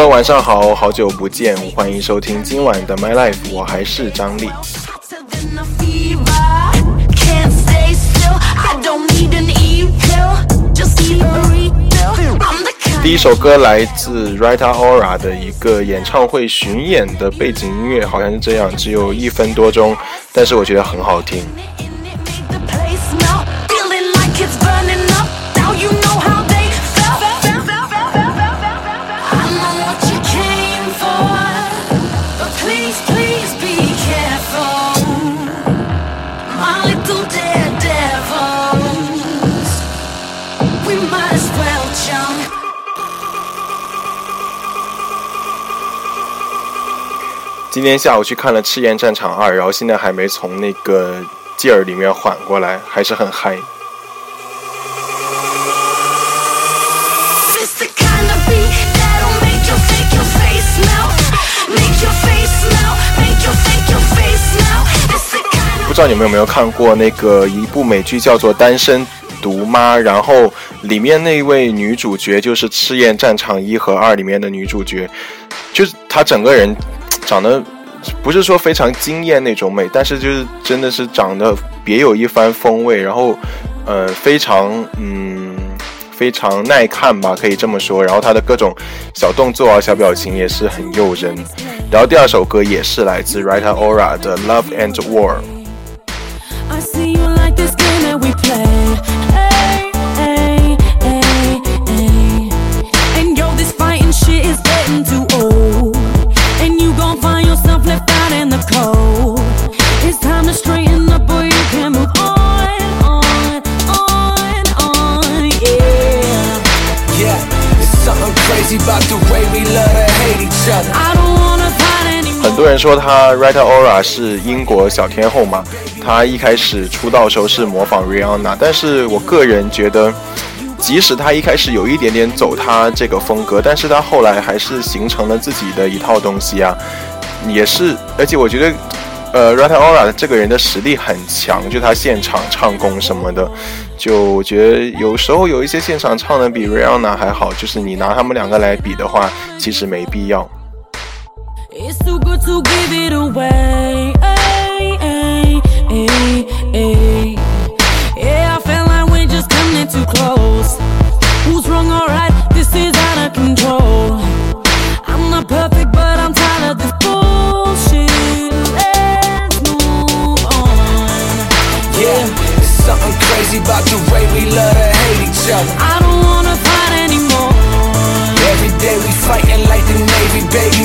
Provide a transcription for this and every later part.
Hello，晚上好，好久不见，欢迎收听今晚的 My Life，我还是张力。第一首歌来自 Rita Ora 的一个演唱会巡演的背景音乐，好像是这样，只有一分多钟，但是我觉得很好听。今天下午去看了《赤焰战场二》，然后现在还没从那个劲儿里面缓过来，还是很嗨。不知道你们有没有看过那个一部美剧，叫做《单身毒妈》，然后里面那位女主角就是《赤焰战场一》和二里面的女主角，就是她整个人。长得不是说非常惊艳那种美，但是就是真的是长得别有一番风味，然后呃非常嗯非常耐看吧，可以这么说。然后他的各种小动作啊、小表情也是很诱人。然后第二首歌也是来自 Rita Ora 的《Love and War》。说他 Rita Ora 是英国小天后嘛，他一开始出道时候是模仿 Rihanna，但是我个人觉得，即使他一开始有一点点走他这个风格，但是他后来还是形成了自己的一套东西啊，也是，而且我觉得。呃，Rita Ora 这个人的实力很强，就他现场唱功什么的，就我觉得有时候有一些现场唱的比 Rihanna 还好，就是你拿他们两个来比的话，其实没必要。It's too good to give it away. Ay, ay, ay, yeah, I feel like we're just coming too close. Who's wrong or right? This is out of control. I'm not perfect, but I'm tired of this bullshit. Let's move on. Yeah, it's something crazy about the way we love to hate each other. I don't wanna fight anymore. Every day we fighting like the Navy, baby.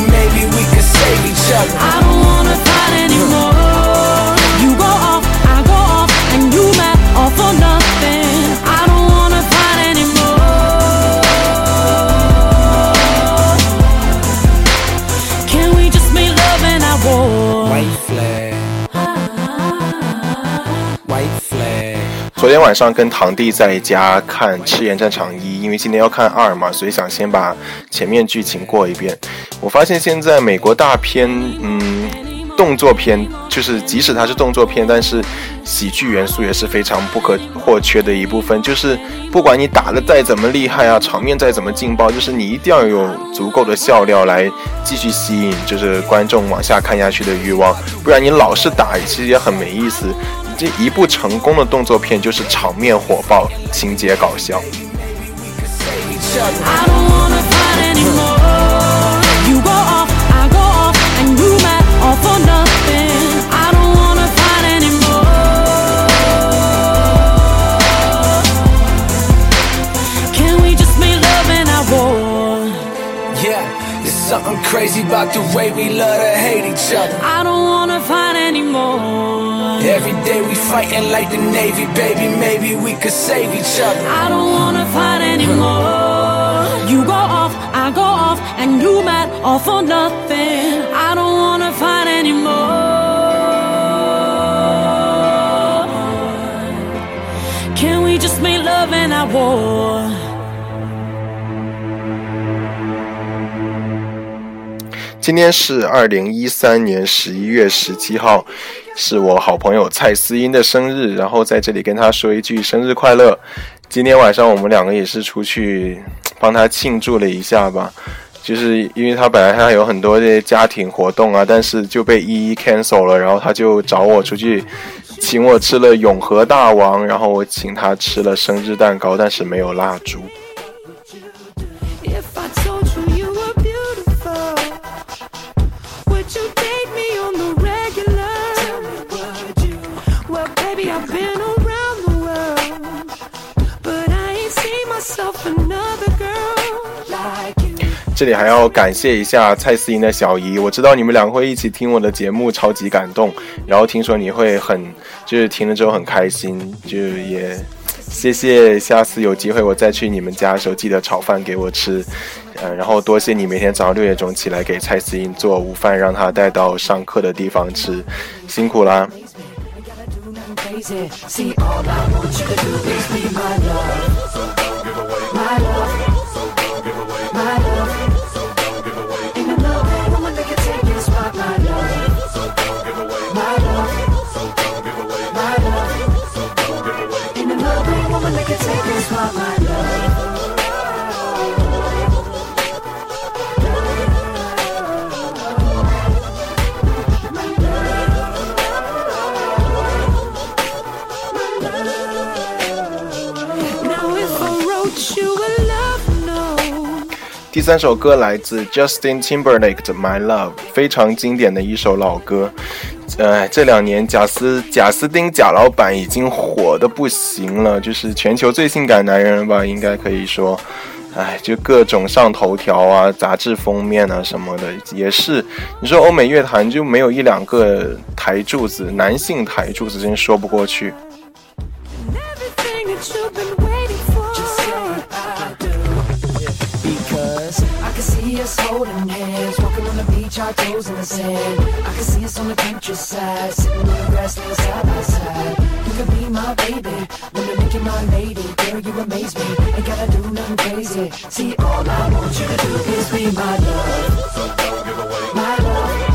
晚上跟堂弟在家看《赤焰战场一》，因为今天要看二嘛，所以想先把前面剧情过一遍。我发现现在美国大片，嗯，动作片，就是即使它是动作片，但是喜剧元素也是非常不可或缺的一部分。就是不管你打的再怎么厉害啊，场面再怎么劲爆，就是你一定要有足够的笑料来继续吸引，就是观众往下看下去的欲望。不然你老是打，其实也很没意思。这一部成功的动作片就是场面火爆，情节搞笑。Something crazy about the way we love to hate each other. I don't wanna fight anymore. Day we fighting like the Navy, baby. Maybe we could save each other. I don't wanna fight anymore. you go off, I go off, and you mad all for nothing. I don't wanna fight anymore. Can we just make love and I war? 今天是二零一三年十一月十七号，是我好朋友蔡思音的生日，然后在这里跟他说一句生日快乐。今天晚上我们两个也是出去帮他庆祝了一下吧，就是因为他本来他有很多的家庭活动啊，但是就被一一 cancel 了，然后他就找我出去，请我吃了永和大王，然后我请他吃了生日蛋糕，但是没有蜡烛。这里还要感谢一下蔡思莹的小姨，我知道你们两个会一起听我的节目，超级感动。然后听说你会很，就是听了之后很开心，就也谢谢。下次有机会我再去你们家的时候，记得炒饭给我吃。嗯，然后多谢你每天早上六点钟起来给蔡思莹做午饭，让她带到上课的地方吃，辛苦啦。第三首歌来自 Justin Timberlake 的《My Love》，非常经典的一首老歌。呃，这两年贾斯贾斯汀贾老板已经火的不行了，就是全球最性感男人吧？应该可以说，哎，就各种上头条啊，杂志封面啊什么的，也是。你说欧美乐坛就没有一两个台柱子，男性台柱子，真说不过去。Us holding hands, walking on the beach, our toes in the sand. I can see us on the countryside, sitting on the grass, laying side by side. You could be my baby, wanna make you my lady. Girl, you amaze me, ain't gotta do nothing crazy. See, all I want you to do is be my love. My love.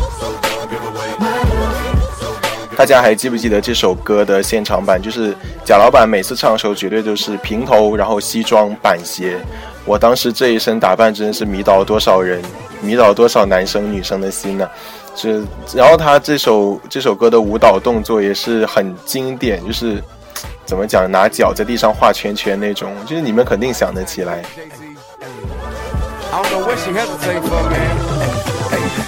大家还记不记得这首歌的现场版？就是贾老板每次唱的时候，绝对都是平头，然后西装板鞋，我当时这一身打扮真的是迷倒了多少人，迷倒多少男生女生的心呢？这，然后他这首这首歌的舞蹈动作也是很经典，就是怎么讲，拿脚在地上画圈圈那种，就是你们肯定想得起来。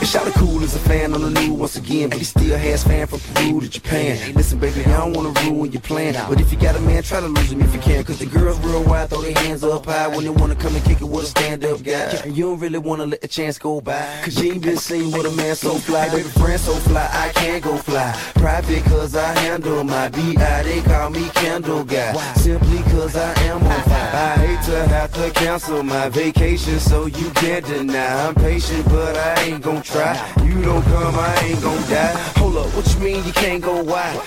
Shot cool as a fan on the new once again, but he still has fan from Peru to Japan. Listen, baby, I don't wanna ruin your plan, but if you got a man, try to lose him if you can. Cause the girls real wide, throw their hands up high when they wanna come and kick it with a stand up guy. You don't really wanna let the chance go by, cause you ain't been seen with a man so fly. Baby, friend so fly, I can't go fly. Private cause I handle my BI, they call me Candle Guy. Simply cause I am on fire. I hate to have to cancel my vacation, so you can't deny. I'm patient, but I ain't gon'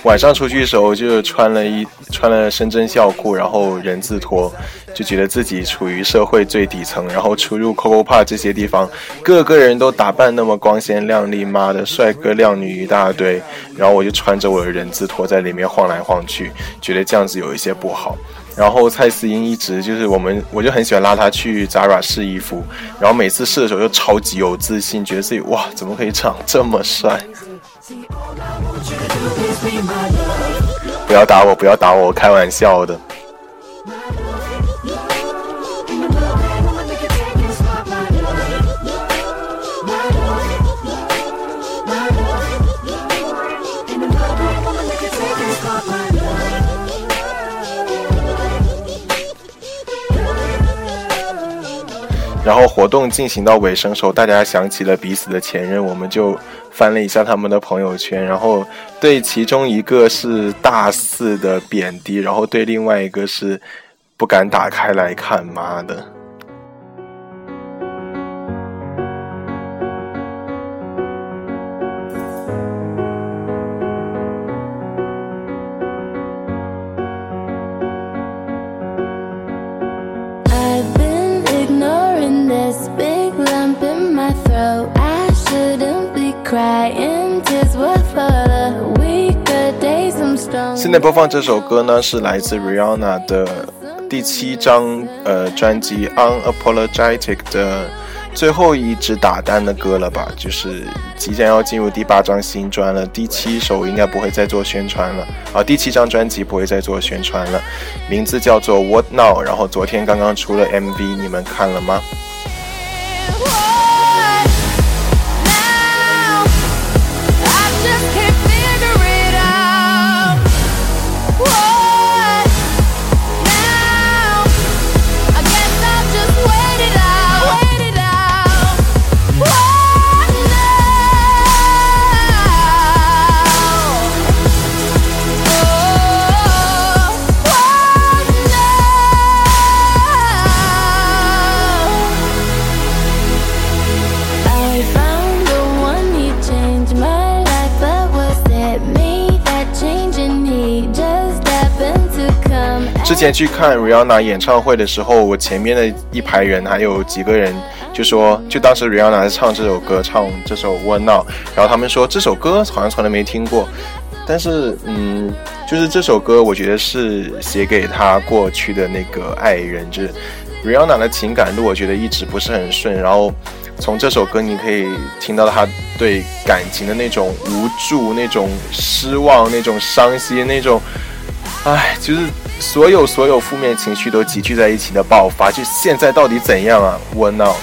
晚上出去的时候就穿了一穿了深圳校裤，然后人字拖，就觉得自己处于社会最底层。然后出入 COCO Park 这些地方，个个人都打扮那么光鲜亮丽，妈的帅哥靓女一大堆。然后我就穿着我的人字拖在里面晃来晃去，觉得这样子有一些不好。然后蔡思英一直就是我们，我就很喜欢拉她去 Zara 试衣服，然后每次试的时候就超级有自信，觉得自己哇，怎么可以长这么帅？不要打我，不要打我，开玩笑的。然后活动进行到尾声时候，大家想起了彼此的前任，我们就翻了一下他们的朋友圈，然后对其中一个是大肆的贬低，然后对另外一个是不敢打开来看，妈的。This big lump in my throat i shouldn't be crying just with a week a days some time 现在播放这首歌呢，是来自 Rihanna 的。第七张呃专辑《Unapologetic》的最后一支打单的歌了吧？就是即将要进入第八张新专了，第七首应该不会再做宣传了啊！第七张专辑不会再做宣传了，名字叫做《What Now》，然后昨天刚刚出了 MV，你们看了吗？前去看 Rihanna 演唱会的时候，我前面的一排人还有几个人就说，就当时 Rihanna 在唱这首歌，唱这首 One Now，然后他们说这首歌好像从来没听过，但是嗯，就是这首歌我觉得是写给他过去的那个爱人，就是 Rihanna 的情感路，我觉得一直不是很顺，然后从这首歌你可以听到他对感情的那种无助、那种失望、那种伤心、那种，唉，就是。所有所有负面情绪都集聚在一起的爆发，就现在到底怎样啊？我闹。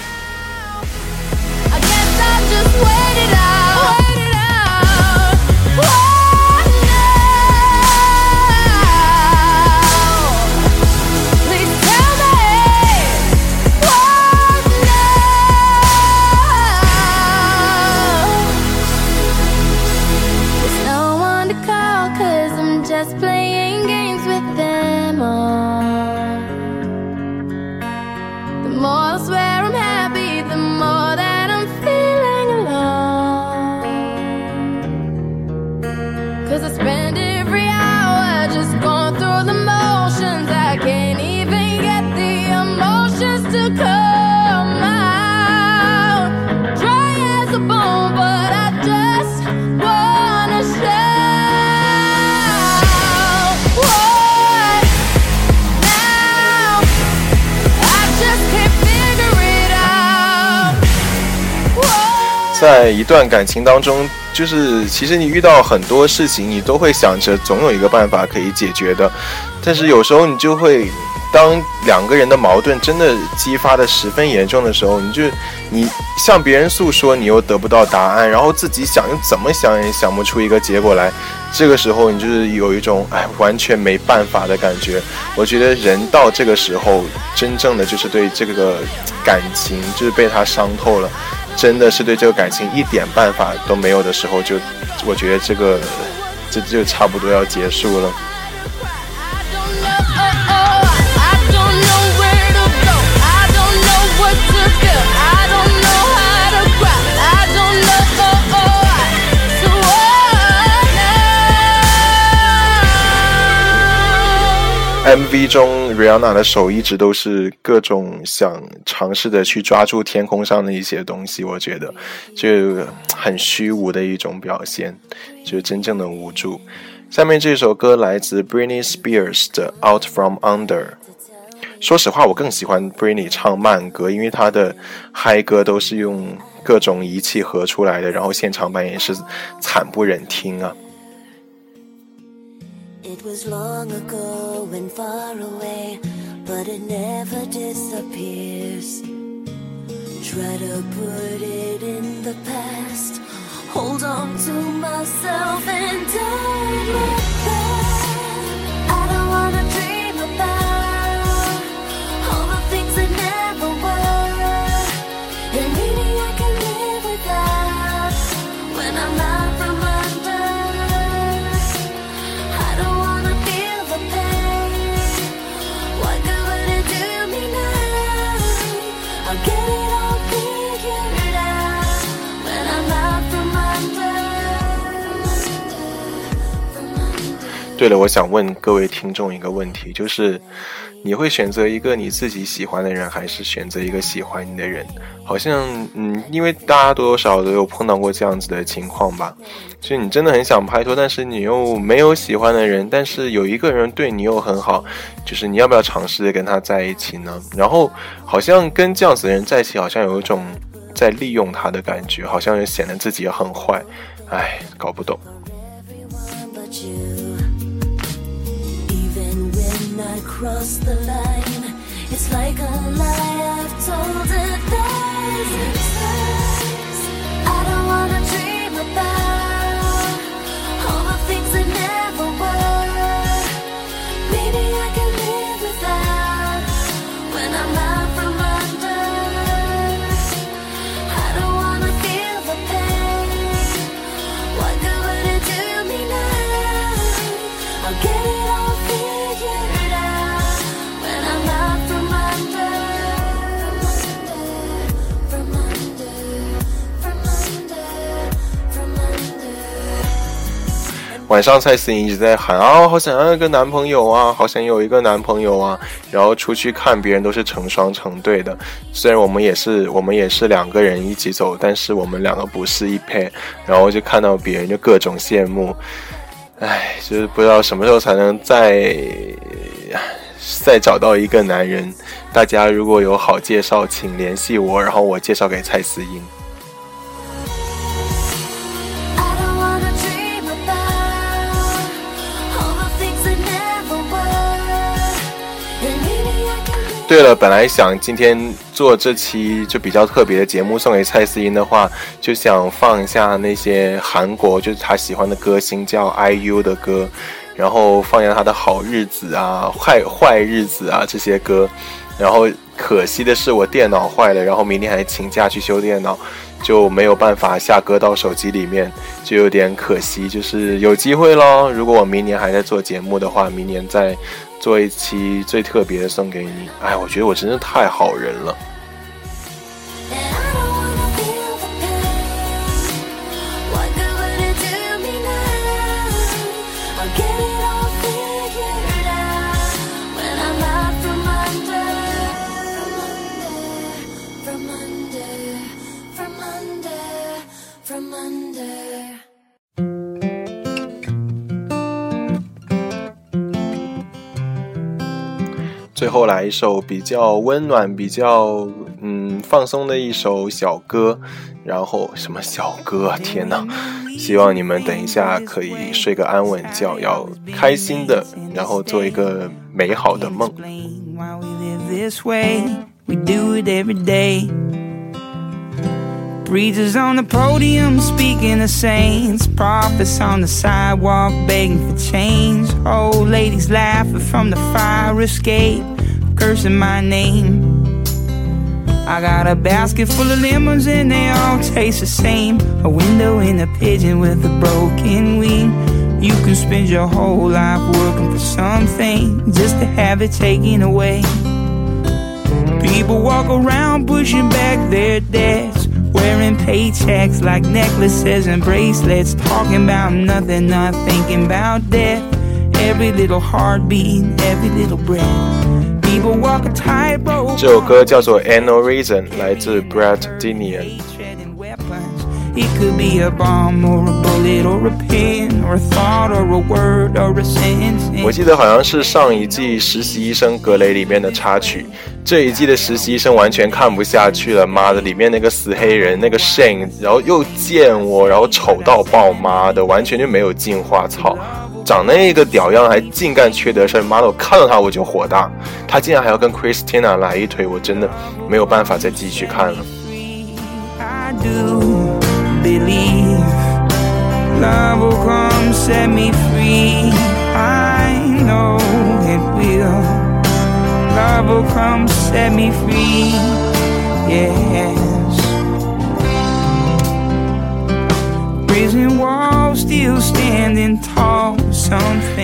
在一段感情当中，就是其实你遇到很多事情，你都会想着总有一个办法可以解决的，但是有时候你就会，当两个人的矛盾真的激发的十分严重的时候，你就你向别人诉说，你又得不到答案，然后自己想又怎么想也想不出一个结果来，这个时候你就是有一种哎完全没办法的感觉。我觉得人到这个时候，真正的就是对这个感情就是被他伤透了。真的是对这个感情一点办法都没有的时候，就我觉得这个这就差不多要结束了。MV 中，Rihanna 的手一直都是各种想尝试的去抓住天空上的一些东西，我觉得就很虚无的一种表现，就是真正的无助。下面这首歌来自 Britney Spears 的《Out From Under》。说实话，我更喜欢 Britney 唱慢歌，因为她的嗨歌都是用各种仪器合出来的，然后现场版也是惨不忍听啊。It was long ago and far away, but it never disappears. Try to put it in the past, hold on to myself and back. I don't wanna dream 对了，我想问各位听众一个问题，就是你会选择一个你自己喜欢的人，还是选择一个喜欢你的人？好像，嗯，因为大家多多少少都有碰到过这样子的情况吧。就你真的很想拍拖，但是你又没有喜欢的人，但是有一个人对你又很好，就是你要不要尝试跟他在一起呢？然后好像跟这样子的人在一起，好像有一种在利用他的感觉，好像又显得自己很坏。唉，搞不懂。Cross the line. It's like a lie I've told a thousand times. I don't wanna dream about all the things that never were. Maybe I can live without when I'm out from under. I don't wanna feel the pain. What good would it do me now? I'll 晚上蔡思颖一直在喊啊，好想要一个男朋友啊，好想有一个男朋友啊。然后出去看别人都是成双成对的，虽然我们也是我们也是两个人一起走，但是我们两个不是一配。然后就看到别人就各种羡慕，唉，就是不知道什么时候才能再再找到一个男人。大家如果有好介绍，请联系我，然后我介绍给蔡思颖。对了，本来想今天做这期就比较特别的节目送给蔡思音的话，就想放一下那些韩国就是他喜欢的歌星叫 IU 的歌，然后放一下他的好日子啊、坏坏日子啊这些歌，然后可惜的是我电脑坏了，然后明天还请假去修电脑，就没有办法下歌到手机里面，就有点可惜。就是有机会咯，如果我明年还在做节目的话，明年再。做一期最特别的送给你，哎，我觉得我真是太好人了。后来一首比较温暖、比较嗯放松的一首小歌，然后什么小歌？天哪！希望你们等一下可以睡个安稳觉，要开心的，然后做一个美好的梦。Preachers on the podium speaking to saints, prophets on the sidewalk begging for change. Old ladies laughing from the fire escape, cursing my name. I got a basket full of lemons and they all taste the same. A window in a pigeon with a broken wing. You can spend your whole life working for something just to have it taken away. People walk around pushing back their debts Wearing paychecks like necklaces and bracelets. Talking about nothing, not thinking about death. Every little heartbeat, every little breath. 这首歌叫做《Ain't No Reason》，来自 Brad Dinian。it could be a bomb or a bullet or a pen or a thought or a word or a sentence. 我记得好像是上一季实习医生格雷里面的插曲，这一季的实习医生完全看不下去了。妈的，里面那个死黑人那个 Shane，然后又贱我，然后丑到爆，妈的，完全就没有进化，操！长那个屌样还净干缺德事妈的，我看到他我就火大。他竟然还要跟 Christina 来一腿，我真的没有办法再继续看了。believe love will come set me free. I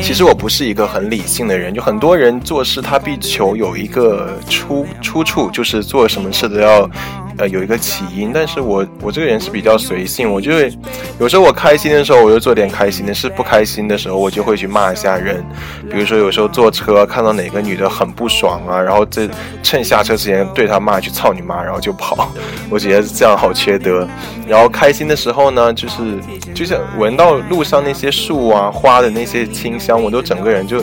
其实我不是一个很理性的人，就很多人做事他必求有一个出出处，就是做什么事都要呃有一个起因，但是我我这个人是比较随性，我就会有时候我开心的时候我就做点开心的事，不开心的时候我就会去骂一下人，比如说有时候坐车看到哪个女的很不爽啊，然后这趁下车之前对她骂句操你妈，然后就跑，我觉得这样好缺德。然后开心的时候呢，就是就是闻到路上那些树啊花的那些清香，我都整个人就。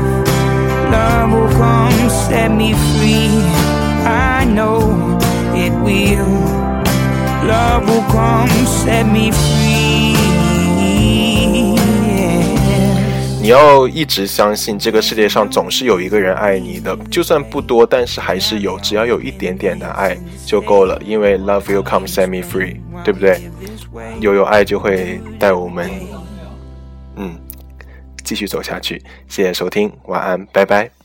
love will come set me free. I know it will. Love will come set me free. 你要一直相信这个世界上总是有一个人爱你的就算不多但是还是有只要有一点点的爱就够了因为 love will come set me free 对不对？有有爱就会带我们继续走下去，谢谢收听，晚安，拜拜。